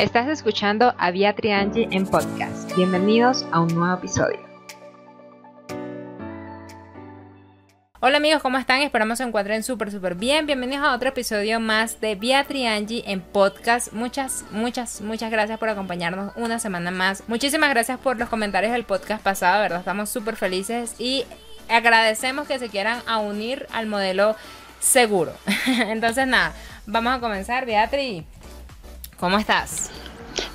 Estás escuchando a Beatriz Angie en podcast. Bienvenidos a un nuevo episodio. Hola amigos, ¿cómo están? Esperamos se encuentren súper, súper bien. Bienvenidos a otro episodio más de Beatriz Angie en podcast. Muchas, muchas, muchas gracias por acompañarnos una semana más. Muchísimas gracias por los comentarios del podcast pasado, ¿verdad? Estamos súper felices y agradecemos que se quieran unir al modelo seguro. Entonces nada, vamos a comenzar. Beatriz, ¿cómo estás?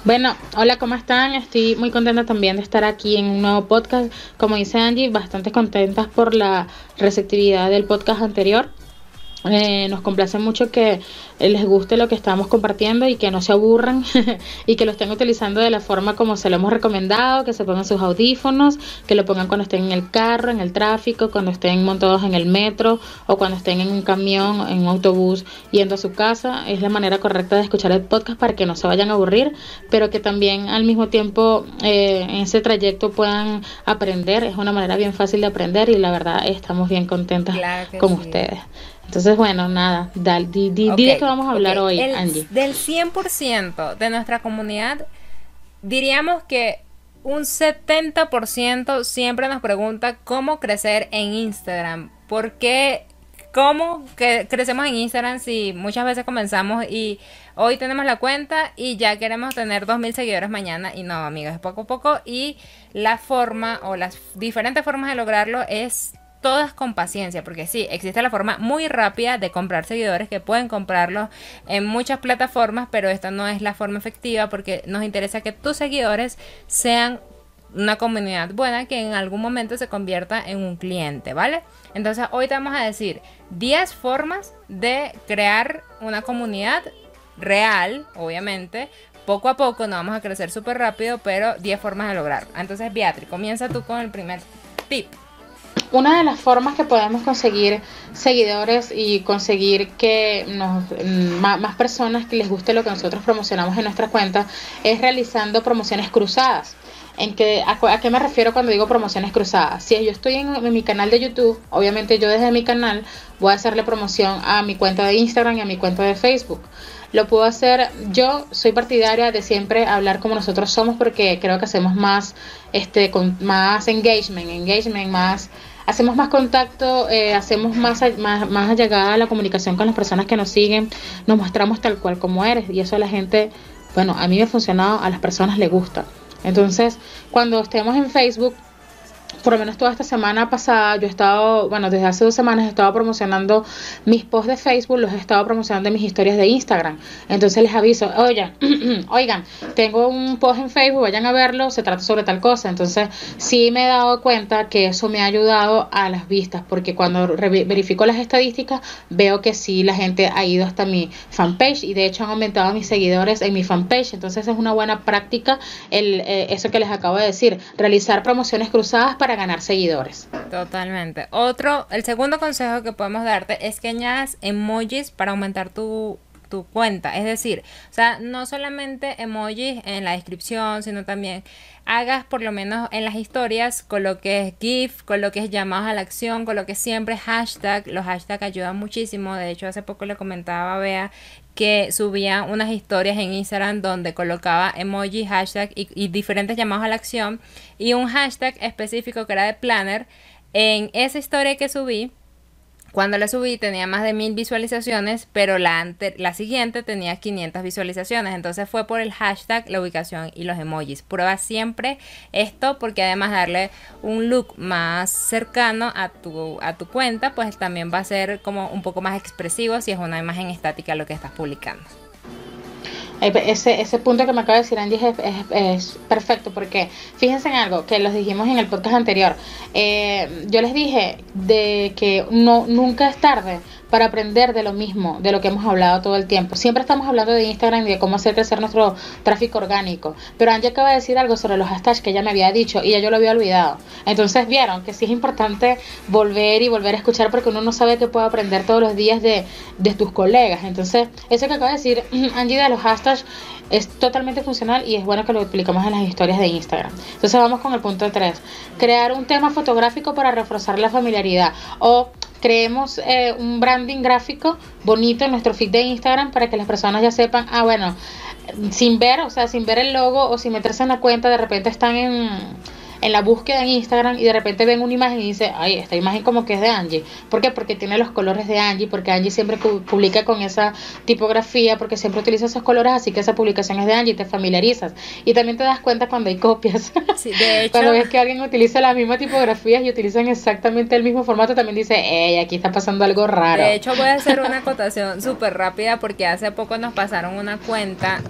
Bueno, hola, ¿cómo están? Estoy muy contenta también de estar aquí en un nuevo podcast. Como dice Angie, bastante contentas por la receptividad del podcast anterior. Eh, nos complace mucho que les guste lo que estamos compartiendo y que no se aburran y que lo estén utilizando de la forma como se lo hemos recomendado, que se pongan sus audífonos, que lo pongan cuando estén en el carro, en el tráfico, cuando estén montados en el metro o cuando estén en un camión, en un autobús yendo a su casa. Es la manera correcta de escuchar el podcast para que no se vayan a aburrir, pero que también al mismo tiempo eh, en ese trayecto puedan aprender. Es una manera bien fácil de aprender y la verdad estamos bien contentas con ustedes. Entonces, bueno, nada, di, di, de qué vamos a hablar hoy, Angie. Del 100% de nuestra comunidad, diríamos que un 70% siempre nos pregunta cómo crecer en Instagram. ¿Por qué? ¿Cómo que crecemos en Instagram si muchas veces comenzamos y hoy tenemos la cuenta y ya queremos tener 2.000 seguidores mañana? Y no, amigos, es poco a poco. Y la forma o las diferentes formas de lograrlo es todas con paciencia, porque sí, existe la forma muy rápida de comprar seguidores que pueden comprarlos en muchas plataformas, pero esta no es la forma efectiva porque nos interesa que tus seguidores sean una comunidad buena que en algún momento se convierta en un cliente, ¿vale? Entonces hoy te vamos a decir 10 formas de crear una comunidad real, obviamente. Poco a poco no vamos a crecer súper rápido, pero 10 formas de lograrlo. Entonces, Beatriz, comienza tú con el primer tip. Una de las formas que podemos conseguir seguidores y conseguir que nos, mm, más, personas que les guste lo que nosotros promocionamos en nuestra cuenta es realizando promociones cruzadas. ¿En que, a, qué me refiero cuando digo promociones cruzadas? Si yo estoy en, mi canal de YouTube, obviamente yo desde mi canal voy a hacerle promoción a mi cuenta de Instagram y a mi cuenta de Facebook. Lo puedo hacer, yo soy partidaria de siempre hablar como nosotros somos porque creo que hacemos más, este, con más engagement, engagement, más hacemos más contacto, eh, hacemos más, más, más allegada la comunicación con las personas que nos siguen, nos mostramos tal cual como eres y eso a la gente, bueno, a mí me ha funcionado, a las personas le gusta. Entonces, cuando estemos en Facebook, por lo menos toda esta semana pasada, yo he estado, bueno, desde hace dos semanas he estado promocionando mis posts de Facebook, los he estado promocionando en mis historias de Instagram. Entonces les aviso, oigan, oigan, tengo un post en Facebook, vayan a verlo, se trata sobre tal cosa. Entonces sí me he dado cuenta que eso me ha ayudado a las vistas, porque cuando verifico las estadísticas veo que sí la gente ha ido hasta mi fanpage y de hecho han aumentado mis seguidores en mi fanpage. Entonces es una buena práctica el, eh, eso que les acabo de decir, realizar promociones cruzadas para ganar seguidores. Totalmente. Otro, el segundo consejo que podemos darte es que añadas emojis para aumentar tu, tu cuenta. Es decir, o sea, no solamente emojis en la descripción, sino también hagas por lo menos en las historias, coloques GIF, coloques llamados a la acción, coloques siempre hashtag. Los hashtags ayudan muchísimo. De hecho, hace poco le comentaba a Bea que subía unas historias en Instagram donde colocaba emoji, hashtag y, y, diferentes llamados a la acción y un hashtag específico que era de planner. En esa historia que subí, cuando la subí tenía más de mil visualizaciones, pero la, la siguiente tenía 500 visualizaciones. Entonces fue por el hashtag, la ubicación y los emojis. Prueba siempre esto porque además darle un look más cercano a tu, a tu cuenta, pues también va a ser como un poco más expresivo si es una imagen estática lo que estás publicando. Ese, ese punto que me acaba de decir Angie es, perfecto porque fíjense en algo que los dijimos en el podcast anterior. Eh, yo les dije de que no nunca es tarde para aprender de lo mismo, de lo que hemos hablado todo el tiempo. Siempre estamos hablando de Instagram y de cómo hacer crecer nuestro tráfico orgánico. Pero Angie acaba de decir algo sobre los hashtags que ella me había dicho y ya yo lo había olvidado. Entonces vieron que sí es importante volver y volver a escuchar porque uno no sabe que puede aprender todos los días de, de tus colegas. Entonces, eso que acaba de decir Angie de los hashtags es totalmente funcional y es bueno que lo explicamos en las historias de Instagram. Entonces vamos con el punto 3. Crear un tema fotográfico para reforzar la familiaridad o creemos eh, un branding gráfico bonito en nuestro feed de Instagram para que las personas ya sepan, ah, bueno, sin ver, o sea, sin ver el logo o sin meterse en la cuenta, de repente están en en la búsqueda en Instagram y de repente ven una imagen y dice, ay, esta imagen como que es de Angie. ¿Por qué? Porque tiene los colores de Angie, porque Angie siempre publica con esa tipografía, porque siempre utiliza esos colores, así que esa publicación es de Angie, te familiarizas. Y también te das cuenta cuando hay copias. Sí, de hecho, cuando ves que alguien utiliza la misma tipografía y utilizan exactamente el mismo formato, también dice, hey, aquí está pasando algo raro. De hecho, voy a hacer una acotación súper rápida porque hace poco nos pasaron una cuenta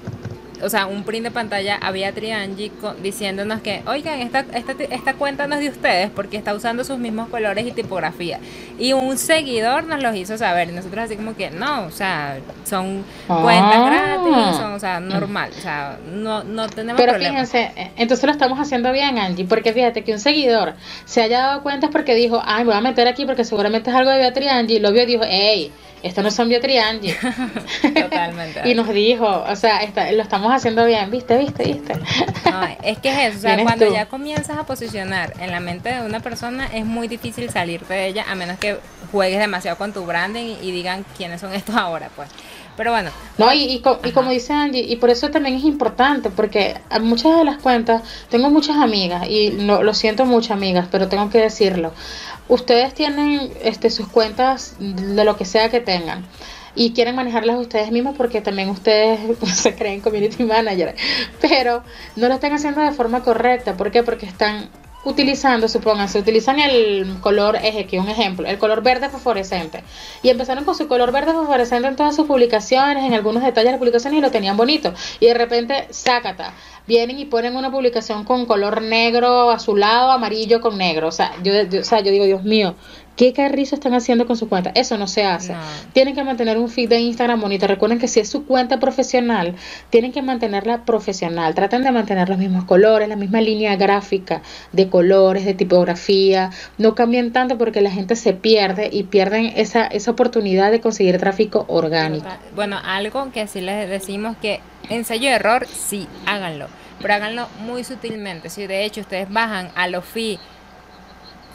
o sea, un print de pantalla a Beatriz Angie diciéndonos que, oigan, esta, esta, esta cuenta no es de ustedes porque está usando sus mismos colores y tipografía. Y un seguidor nos los hizo saber. Y nosotros así como que, no, o sea, son cuentas ah. gratis, son, o sea, normal. O sea, no, no tenemos Pero fíjense, eh, entonces lo estamos haciendo bien, Angie, porque fíjate que un seguidor se haya dado cuenta es porque dijo, ay, me voy a meter aquí porque seguramente es algo de Beatriz Angie. Y lo vio y dijo, hey, esto no son Biotriangi. Totalmente. y nos dijo, o sea, lo estamos haciendo bien, ¿viste? ¿Viste? ¿Viste? es que es eso, o sea, cuando ya comienzas a posicionar en la mente de una persona, es muy difícil salirte de ella, a menos que juegues demasiado con tu branding y digan quiénes son estos ahora, pues. Pero bueno. No, y, y, como dice Angie, y por eso también es importante, porque a muchas de las cuentas, tengo muchas amigas, y no, lo siento muchas amigas, pero tengo que decirlo ustedes tienen este, sus cuentas de lo que sea que tengan y quieren manejarlas ustedes mismos porque también ustedes se creen community manager, pero no lo están haciendo de forma correcta. ¿Por qué? Porque están utilizando, supónganse, utilizan el color, es aquí un ejemplo, el color verde fosforescente. Y empezaron con su color verde fosforescente en todas sus publicaciones, en algunos detalles de las publicaciones y lo tenían bonito. Y de repente, sácata, vienen y ponen una publicación con color negro, azulado, amarillo con negro. O sea, yo, o sea, yo digo, Dios mío, ¿Qué carrizo están haciendo con su cuenta? Eso no se hace. Tienen que mantener un feed de Instagram bonito. Recuerden que si es su cuenta profesional, tienen que mantenerla profesional. Traten de mantener los mismos colores, la misma línea gráfica de colores, de tipografía. No cambien tanto porque la gente se pierde y pierden esa, esa oportunidad de conseguir tráfico orgánico. Bueno, algo que sí les decimos que ensayo de error, sí, háganlo. Pero háganlo muy sutilmente. Si de hecho ustedes bajan a los feed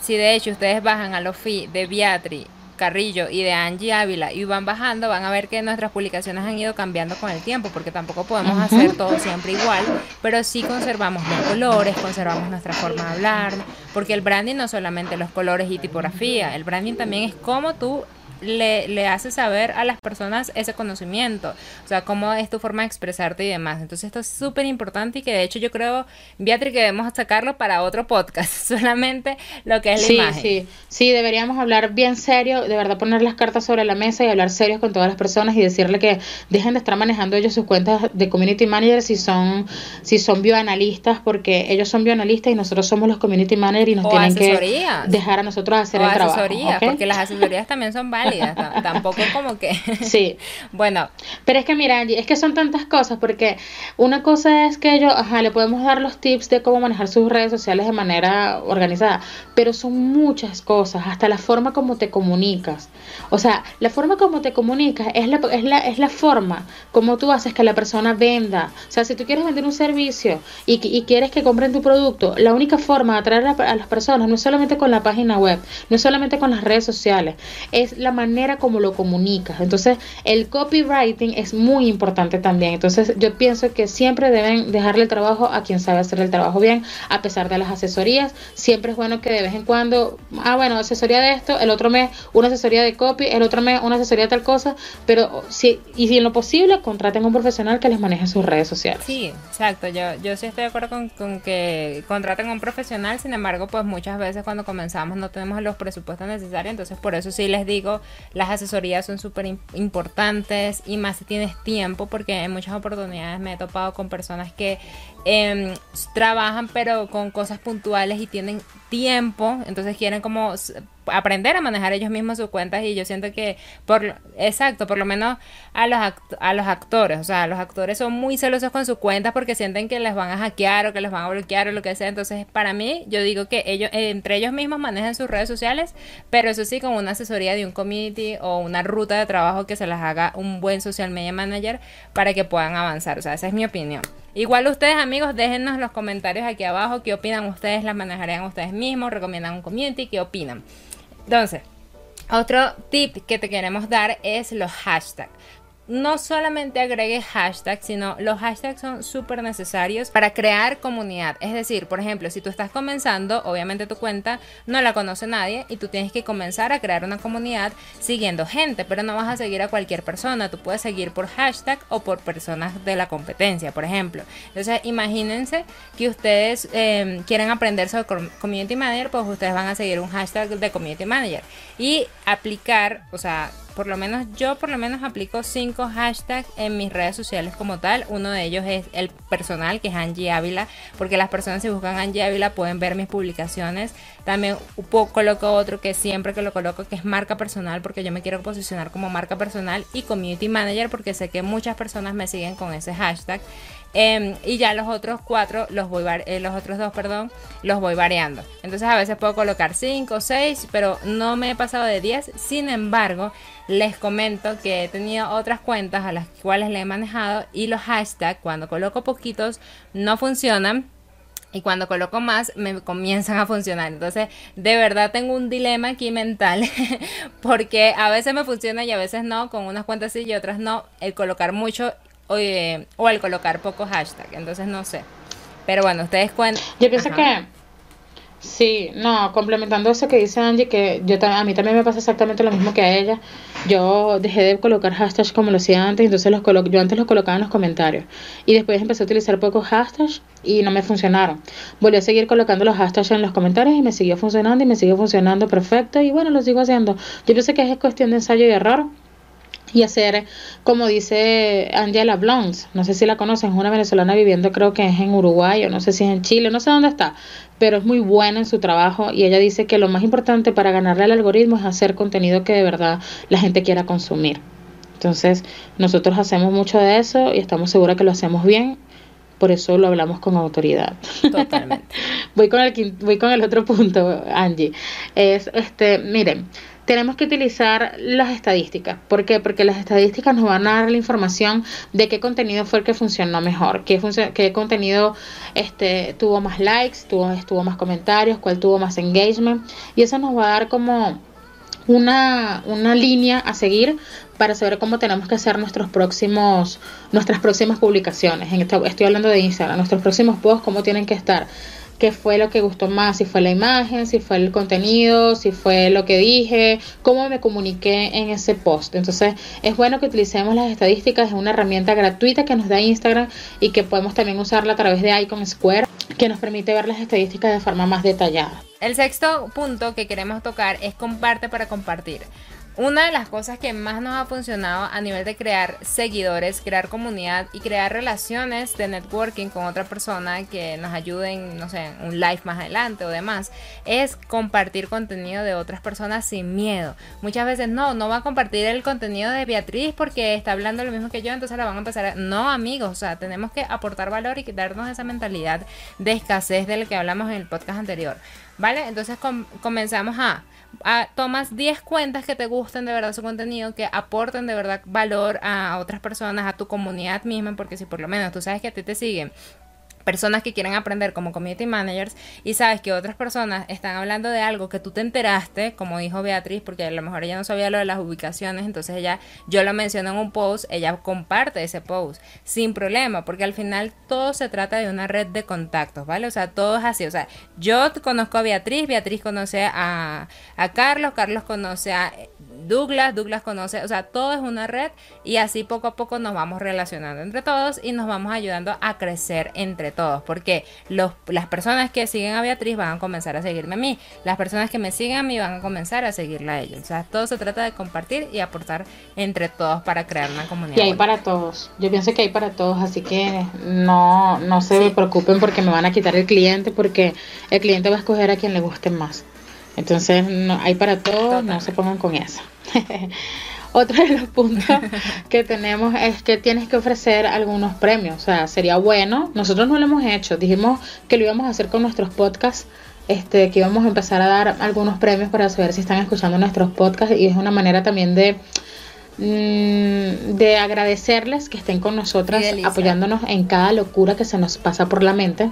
si de hecho ustedes bajan a los feed de Beatriz Carrillo y de Angie Ávila y van bajando, van a ver que nuestras publicaciones han ido cambiando con el tiempo, porque tampoco podemos hacer todo siempre igual, pero sí conservamos los colores, conservamos nuestra forma de hablar, porque el branding no solamente los colores y tipografía, el branding también es cómo tú le, le hace saber a las personas ese conocimiento, o sea, cómo es tu forma de expresarte y demás. Entonces esto es súper importante y que de hecho yo creo, Beatriz, que debemos sacarlo para otro podcast, solamente lo que es la imagen. Sí, sí, deberíamos hablar bien serio, de verdad poner las cartas sobre la mesa y hablar serios con todas las personas y decirle que dejen de estar manejando ellos sus cuentas de community managers si son, si son bioanalistas, porque ellos son bioanalistas y nosotros somos los community managers y nos tienen que dejar a nosotros hacer el trabajo. Porque las asesorías también son válidas tampoco como que... sí. bueno. Pero es que mira, es que son tantas cosas, porque una cosa es que ellos, ajá, le podemos dar los tips de cómo manejar sus redes sociales de manera organizada, pero son muchas cosas, hasta la forma como te comunicas. O sea, la forma como te comunicas es la, es la, es la forma como tú haces que la persona venda. O sea, si tú quieres vender un servicio y, y quieres que compren tu producto, la única forma de atraer a, a las personas no es solamente con la página web, no es solamente con las redes sociales, es la manera como lo comunicas. Entonces, el copywriting es muy importante también. Entonces, yo pienso que siempre deben dejarle el trabajo a quien sabe hacer el trabajo bien, a pesar de las asesorías. Siempre es bueno que de vez en cuando, ah, bueno, asesoría de esto, el otro mes una asesoría de copy, el otro mes una asesoría de tal cosa, pero si, y si en lo posible, contraten a un profesional que les maneje sus redes sociales. Sí, exacto. Yo, yo sí estoy de acuerdo con, con que contraten a un profesional, sin embargo, pues muchas veces cuando comenzamos no tenemos los presupuestos necesarios, entonces por eso sí les digo las asesorías son súper importantes y más si tienes tiempo, porque en muchas oportunidades me he topado con personas que em, trabajan pero con cosas puntuales y tienen tiempo, entonces quieren como aprender a manejar ellos mismos sus cuentas y yo siento que por exacto, por lo menos a los a los actores, o sea, los actores son muy celosos con sus cuentas porque sienten que les van a hackear o que les van a bloquear o lo que sea, entonces para mí yo digo que ellos entre ellos mismos manejan sus redes sociales, pero eso sí con una asesoría de un community o una ruta de trabajo que se las haga un buen social media manager para que puedan avanzar, o sea, esa es mi opinión. Igual ustedes amigos, déjennos los comentarios aquí abajo, qué opinan ustedes, las manejarían ustedes mismos, recomiendan un community, qué opinan. Entonces, otro tip que te queremos dar es los hashtags. No solamente agregues hashtags, sino los hashtags son súper necesarios para crear comunidad. Es decir, por ejemplo, si tú estás comenzando, obviamente tu cuenta no la conoce nadie y tú tienes que comenzar a crear una comunidad siguiendo gente, pero no vas a seguir a cualquier persona. Tú puedes seguir por hashtag o por personas de la competencia, por ejemplo. Entonces, imagínense que ustedes eh, quieren aprender sobre community manager, pues ustedes van a seguir un hashtag de community manager y aplicar, o sea, por lo menos yo por lo menos aplico cinco hashtags en mis redes sociales como tal. Uno de ellos es el personal, que es Angie Ávila, porque las personas si buscan Angie Ávila pueden ver mis publicaciones. También coloco otro que siempre que lo coloco que es marca personal, porque yo me quiero posicionar como marca personal y community manager, porque sé que muchas personas me siguen con ese hashtag. Em, y ya los otros cuatro, los voy eh, los otros dos, perdón, los voy variando. Entonces a veces puedo colocar 5 o 6, pero no me he pasado de 10. Sin embargo, les comento que he tenido otras cuentas a las cuales le he manejado y los hashtags cuando coloco poquitos no funcionan. Y cuando coloco más, me comienzan a funcionar. Entonces, de verdad tengo un dilema aquí mental. porque a veces me funciona y a veces no. Con unas cuentas sí y otras no. El colocar mucho o, el colocar pocos hashtags. Entonces no sé. Pero bueno, ustedes cuentan. Yo pienso que Sí, no, complementando eso que dice Angie, que yo a mí también me pasa exactamente lo mismo que a ella. Yo dejé de colocar hashtags como lo hacía antes, entonces los colo yo antes los colocaba en los comentarios. Y después empecé a utilizar pocos hashtags y no me funcionaron. Volví a seguir colocando los hashtags en los comentarios y me siguió funcionando y me siguió funcionando perfecto. Y bueno, lo sigo haciendo. Yo pienso que es cuestión de ensayo y error y hacer, como dice Angela Blons, no sé si la conocen, es una venezolana viviendo creo que es en Uruguay o no sé si es en Chile, no sé dónde está, pero es muy buena en su trabajo y ella dice que lo más importante para ganarle al algoritmo es hacer contenido que de verdad la gente quiera consumir. Entonces, nosotros hacemos mucho de eso y estamos seguras que lo hacemos bien, por eso lo hablamos con autoridad. Totalmente. voy con el voy con el otro punto, Angie. Es este, miren, tenemos que utilizar las estadísticas. ¿Por qué? Porque las estadísticas nos van a dar la información de qué contenido fue el que funcionó mejor, qué, qué contenido este, tuvo más likes, tuvo, tuvo más comentarios, cuál tuvo más engagement. Y eso nos va a dar como una, una línea a seguir para saber cómo tenemos que hacer nuestros próximos, nuestras próximas publicaciones. En estoy hablando de Instagram, nuestros próximos posts, cómo tienen que estar qué fue lo que gustó más, si fue la imagen, si fue el contenido, si fue lo que dije, cómo me comuniqué en ese post. Entonces es bueno que utilicemos las estadísticas, es una herramienta gratuita que nos da Instagram y que podemos también usarla a través de Icon Square, que nos permite ver las estadísticas de forma más detallada. El sexto punto que queremos tocar es comparte para compartir. Una de las cosas que más nos ha funcionado a nivel de crear seguidores, crear comunidad y crear relaciones de networking con otra persona que nos ayuden, no sé, un live más adelante o demás, es compartir contenido de otras personas sin miedo. Muchas veces no, no va a compartir el contenido de Beatriz porque está hablando lo mismo que yo, entonces la van a empezar a... No, amigos, o sea, tenemos que aportar valor y quitarnos esa mentalidad de escasez del que hablamos en el podcast anterior. ¿Vale? Entonces comenzamos a tomas 10 cuentas que te gusten de verdad su contenido, que aporten de verdad valor a otras personas, a tu comunidad misma, porque si por lo menos tú sabes que a ti te siguen personas que quieren aprender como community managers y sabes que otras personas están hablando de algo que tú te enteraste, como dijo Beatriz, porque a lo mejor ella no sabía lo de las ubicaciones, entonces ella, yo lo menciono en un post, ella comparte ese post sin problema, porque al final todo se trata de una red de contactos, ¿vale? O sea, todo es así, o sea, yo conozco a Beatriz, Beatriz conoce a, a Carlos, Carlos conoce a Douglas, Douglas conoce, o sea, todo es una red y así poco a poco nos vamos relacionando entre todos y nos vamos ayudando a crecer entre todos, porque los, las personas que siguen a Beatriz van a comenzar a seguirme a mí, las personas que me siguen a mí van a comenzar a seguirla a ellos, o sea, todo se trata de compartir y aportar entre todos para crear una comunidad. Y hay para todos, yo pienso que hay para todos, así que no, no se preocupen porque me van a quitar el cliente, porque el cliente va a escoger a quien le guste más. Entonces, no, hay para todos, no se pongan con eso. Otro de los puntos que tenemos es que tienes que ofrecer algunos premios. O sea, sería bueno. Nosotros no lo hemos hecho. Dijimos que lo íbamos a hacer con nuestros podcasts. Este, que íbamos a empezar a dar algunos premios para saber si están escuchando nuestros podcasts. Y es una manera también de mm, de agradecerles que estén con nosotras apoyándonos en cada locura que se nos pasa por la mente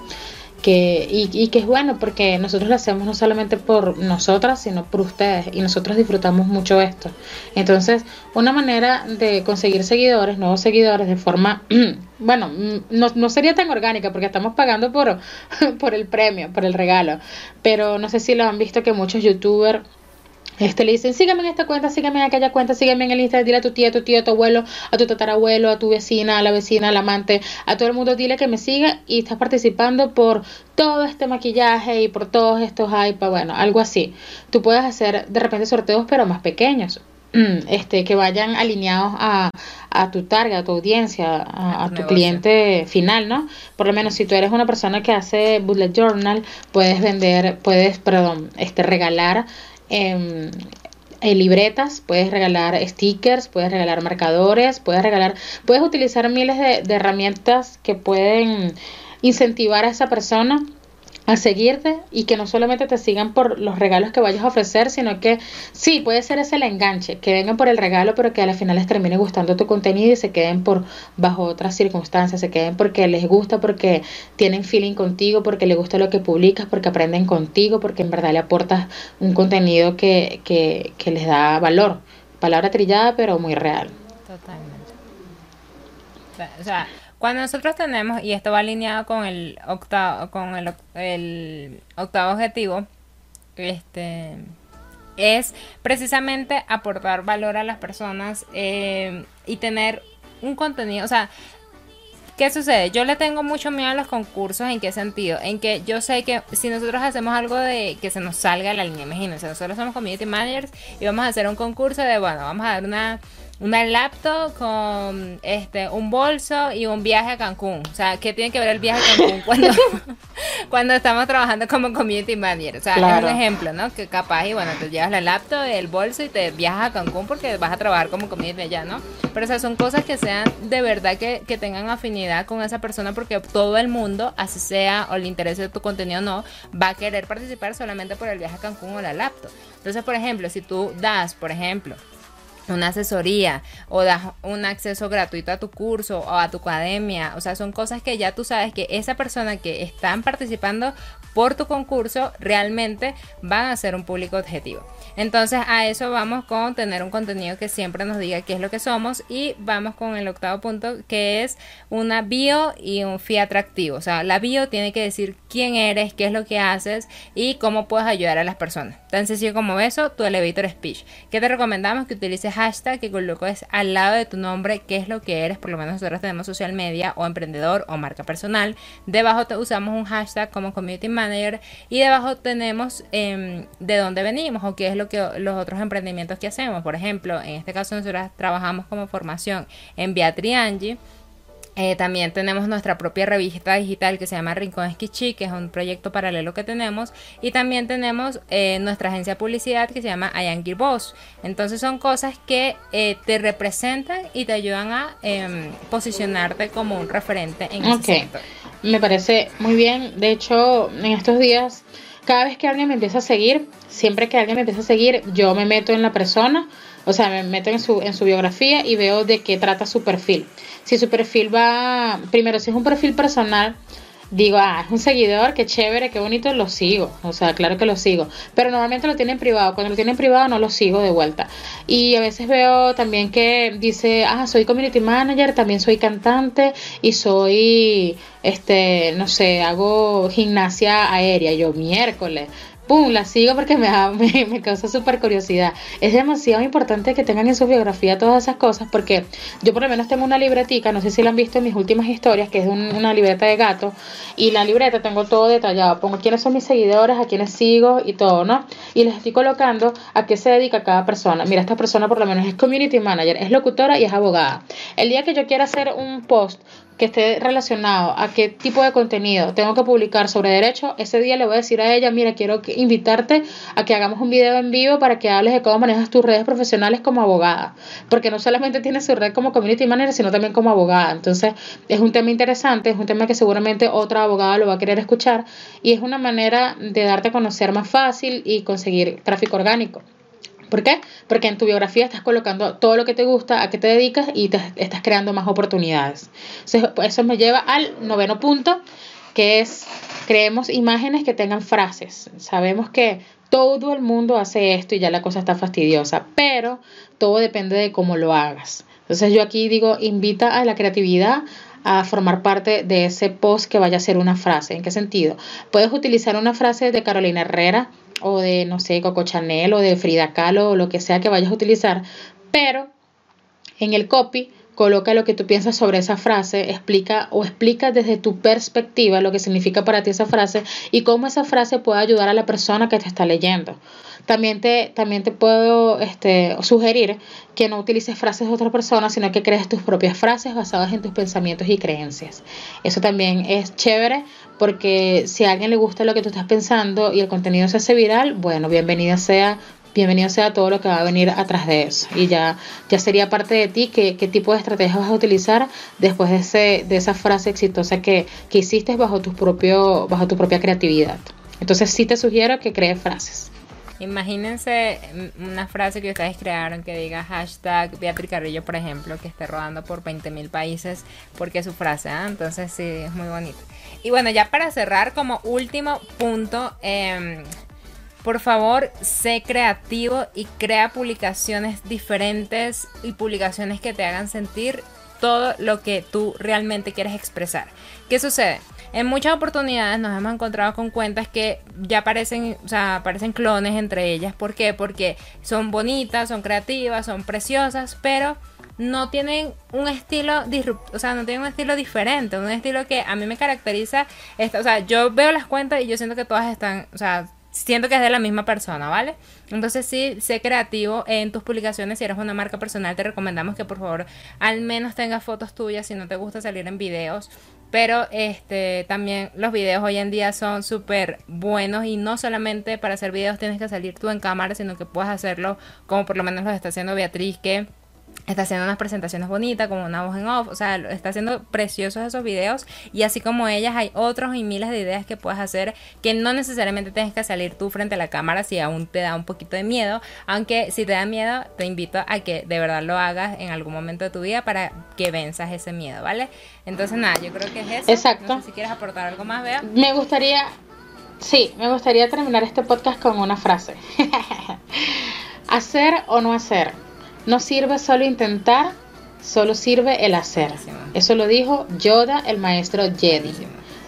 que, y, y, que es bueno porque nosotros lo hacemos no solamente por nosotras, sino por ustedes y nosotros disfrutamos mucho esto. Entonces, una manera de conseguir seguidores, nuevos seguidores de forma, bueno, no, no sería tan orgánica porque estamos pagando por, por el premio, por el regalo, pero no sé si lo han visto que muchos youtubers este, le dicen, sígueme en esta cuenta, sígueme en aquella cuenta, sígueme en el Instagram, dile a tu tía, a tu tío, a tu abuelo, a tu tatarabuelo, a tu vecina, a la vecina, al amante, a todo el mundo, dile que me siga y estás participando por todo este maquillaje y por todos estos iPads, bueno, algo así. Tú puedes hacer de repente sorteos, pero más pequeños. Este, que vayan alineados a, a tu target, a tu audiencia, a, tu cliente final, ¿no? Por lo menos si tú eres una persona que hace bullet journal, puedes vender, puedes, perdón, este, regalar eh, libretas, puedes regalar stickers, puedes regalar marcadores, puedes regalar, puedes utilizar miles de herramientas que pueden incentivar a esa persona a seguirte y que no solamente te sigan por los regalos que vayas a ofrecer, sino que sí, puede ser ese el enganche, que vengan por el regalo, pero que a la final les termine gustando tu contenido y se queden por bajo otras circunstancias, se queden porque les gusta, porque tienen feeling contigo, porque les gusta lo que publicas, porque aprenden contigo, porque en verdad le aportas un contenido que, que, que les da valor. Palabra trillada, pero muy real. Totalmente. O sea, cuando nosotros tenemos, y esto va alineado con el octavo, con el, octavo objetivo, este es precisamente aportar valor a las personas eh, y tener un contenido, o sea, ¿Qué sucede? Yo le tengo mucho miedo a los concursos. ¿En qué sentido? En que yo sé que si nosotros hacemos algo de que se nos salga la línea, imagínense, nosotros somos community managers y vamos a hacer un concurso de, bueno, vamos a dar una una laptop con este un bolso y un viaje a Cancún. O sea, ¿qué tiene que ver el viaje a Cancún cuando, cuando estamos trabajando como community manager? O sea, es un ejemplo, ¿no? Que capaz y bueno, te llevas la laptop, el bolso y te viajas a Cancún porque vas a trabajar como community allá, ¿no? Pero o sea, son cosas que sean de verdad que, que tengan afinidad con esa persona porque todo el mundo, así sea o le interese tu contenido o no, va a querer participar solamente por el viaje a Cancún o la laptop. Entonces, por ejemplo, si tú das, por ejemplo, una asesoría o das un acceso gratuito a tu curso o a tu academia. O sea, son cosas que ya tú sabes que esa persona que están participando por tu concurso realmente van a ser un público objetivo. Entonces a eso vamos con tener un contenido que siempre nos diga qué es lo que somos y vamos con el octavo punto que es una bio y un fi atractivo. O sea, la bio tiene que decir quién eres, qué es lo que haces y cómo puedes ayudar a las personas. Tan sencillo como eso, tu elevator speech. Que te recomendamos que utilices hashtag, que coloques al lado de tu nombre qué es lo que eres. Por lo menos nosotros tenemos social media o emprendedor o marca personal. Debajo usamos un hashtag como community manager y debajo tenemos em, de dónde venimos o qué es lo que los otros emprendimientos que hacemos. Por ejemplo, en este caso nosotros trabajamos como formación en Beatriangi. Eh, también tenemos nuestra propia revista digital que se llama Rincón Esquichi, que es un proyecto paralelo que tenemos. Y también tenemos eh, nuestra agencia de publicidad que se llama Ayangi Boss. Entonces son cosas que eh, te representan y te ayudan a em, posicionarte como un referente en ese sector. Me parece muy bien. De hecho, en estos días cada vez que alguien me empieza a seguir, siempre que alguien me empieza a seguir, yo me meto en la persona, o sea, me meto en su, en su biografía y veo de qué trata su perfil. Si su perfil va, primero, si es un perfil personal, digo, ah, es un seguidor, qué chévere, qué bonito, lo sigo. O sea, claro que lo sigo. Pero normalmente lo tienen privado. Cuando lo tienen privado no lo sigo de vuelta. Y a veces veo también que dice, ah, soy community manager, también soy cantante y soy, este, no sé, hago gimnasia aérea. Yo miércoles ¡pum! La sigo porque me, me, causa súper curiosidad. Es demasiado importante que tengan en su biografía todas esas cosas porque yo por lo menos tengo una libretica, no sé si la han visto en mis últimas historias, que es una libreta de gato, y la libreta tengo todo detallado. Pongo quiénes son mis seguidores, a quiénes sigo y todo, ¿no? Y les estoy colocando a qué se dedica cada persona. Mira, esta persona por lo menos es community manager, es locutora y es abogada. El día que yo quiera hacer un post que esté relacionado a qué tipo de contenido tengo que publicar sobre derecho, ese día le voy a decir a ella, mira, quiero invitarte a que hagamos un video en vivo para que hables de cómo manejas tus redes profesionales como abogada, porque no solamente tienes su red como community manager, sino también como abogada. Entonces, es un tema interesante, es un tema que seguramente otra abogada lo va a querer escuchar y es una manera de darte a conocer más fácil y conseguir tráfico orgánico. ¿Por qué? Porque en tu biografía estás colocando todo lo que te gusta, a qué te dedicas y te estás creando más oportunidades. eso me lleva al noveno punto, que es creemos imágenes que tengan frases. Sabemos que todo el mundo hace esto y ya la cosa está fastidiosa, pero todo depende de cómo lo hagas. Entonces yo aquí digo, invita a la creatividad a formar parte de ese post que vaya a ser una frase. ¿En qué sentido? Puedes utilizar una frase de Carolina Herrera o de, no sé, Coco Chanel o de Frida Kahlo o lo que sea que vayas a utilizar, pero en el copy coloca lo que tú piensas sobre esa frase, explica o explica desde tu perspectiva lo que significa para ti esa frase y cómo esa frase puede ayudar a la persona que te está leyendo. También te, también te puedo este, sugerir que no utilices frases de otra persona, sino que crees tus propias frases basadas en tus pensamientos y creencias. Eso también es chévere porque si a alguien le gusta lo que tú estás pensando y el contenido se hace viral, bueno, bienvenida sea bienvenido sea todo lo que va a venir atrás de eso. Y ya, ya sería parte de ti qué, qué tipo de estrategia vas a utilizar después de, ese, de esa frase exitosa que, que hiciste bajo tu, propio, bajo tu propia creatividad. Entonces sí te sugiero que crees frases. Imagínense una frase que ustedes crearon que diga hashtag Beatriz Carrillo, por ejemplo, que esté rodando por 20.000 países porque es su frase, ¿ah? entonces sí, es muy bonito. Y bueno, ya para cerrar, como último punto, eh, por favor, sé creativo y crea publicaciones diferentes y publicaciones que te hagan sentir todo lo que tú realmente quieres expresar. ¿Qué sucede? En muchas oportunidades nos hemos encontrado con cuentas que ya parecen, o sea, parecen clones entre ellas. ¿Por qué? Porque son bonitas, son creativas, son preciosas, pero no tienen un estilo o sea, no tienen un estilo diferente, un estilo que a mí me caracteriza, o sea, yo veo las cuentas y yo siento que todas están, o sea, siento que es de la misma persona, ¿vale? Entonces sí, sé creativo en tus publicaciones. Si eres una marca personal, te recomendamos que por favor al menos tengas fotos tuyas si no te gusta salir en videos. Pero este también los videos hoy en día son súper buenos y no solamente para hacer videos tienes que salir tú en cámara, sino que puedes hacerlo como por lo menos lo está haciendo Beatriz, que está haciendo unas presentaciones bonitas, como una voz en off, o sea, está haciendo preciosos esos videos y así como ellas hay otros y miles de ideas que puedes hacer que no necesariamente tienes que salir tú frente a la cámara si aún te da un poquito de miedo, aunque si te da miedo te invito a que de verdad lo hagas en algún momento de tu vida para que venzas ese miedo, ¿vale? Entonces nada, yo creo que es eso. Exacto. No sé si quieres aportar algo más, Bea. Me gustaría, sí, me gustaría terminar este podcast con una frase. hacer o no hacer no sirve solo intentar, solo sirve el hacer. Eso lo dijo Yoda, el maestro Jedi.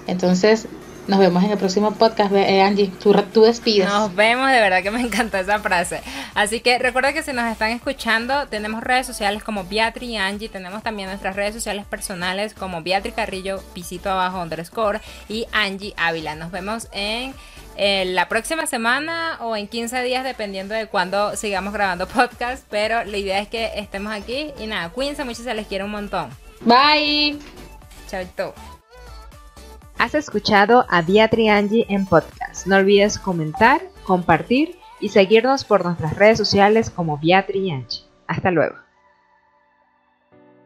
Entonces, nos vemos en el próximo podcast, eh, Angie. Tú, tú despides. Nos vemos, de verdad que me encanta esa frase. Así que recuerda que si nos están escuchando, tenemos redes sociales como Beatriz y Angie. Tenemos también nuestras redes sociales personales como Beatriz Carrillo, pisito abajo, underscore, y Angie Ávila. Nos vemos en la próxima semana o en 15 días, dependiendo de cuándo sigamos grabando podcast. Pero la idea es que estemos aquí. Y nada, cuídense mucho, se les quiere un montón. Bye. Chao, chao. Has escuchado a Beatriz Angie en podcast. No olvides comentar, compartir y seguirnos por nuestras redes sociales como Beatriz Angie. Hasta luego.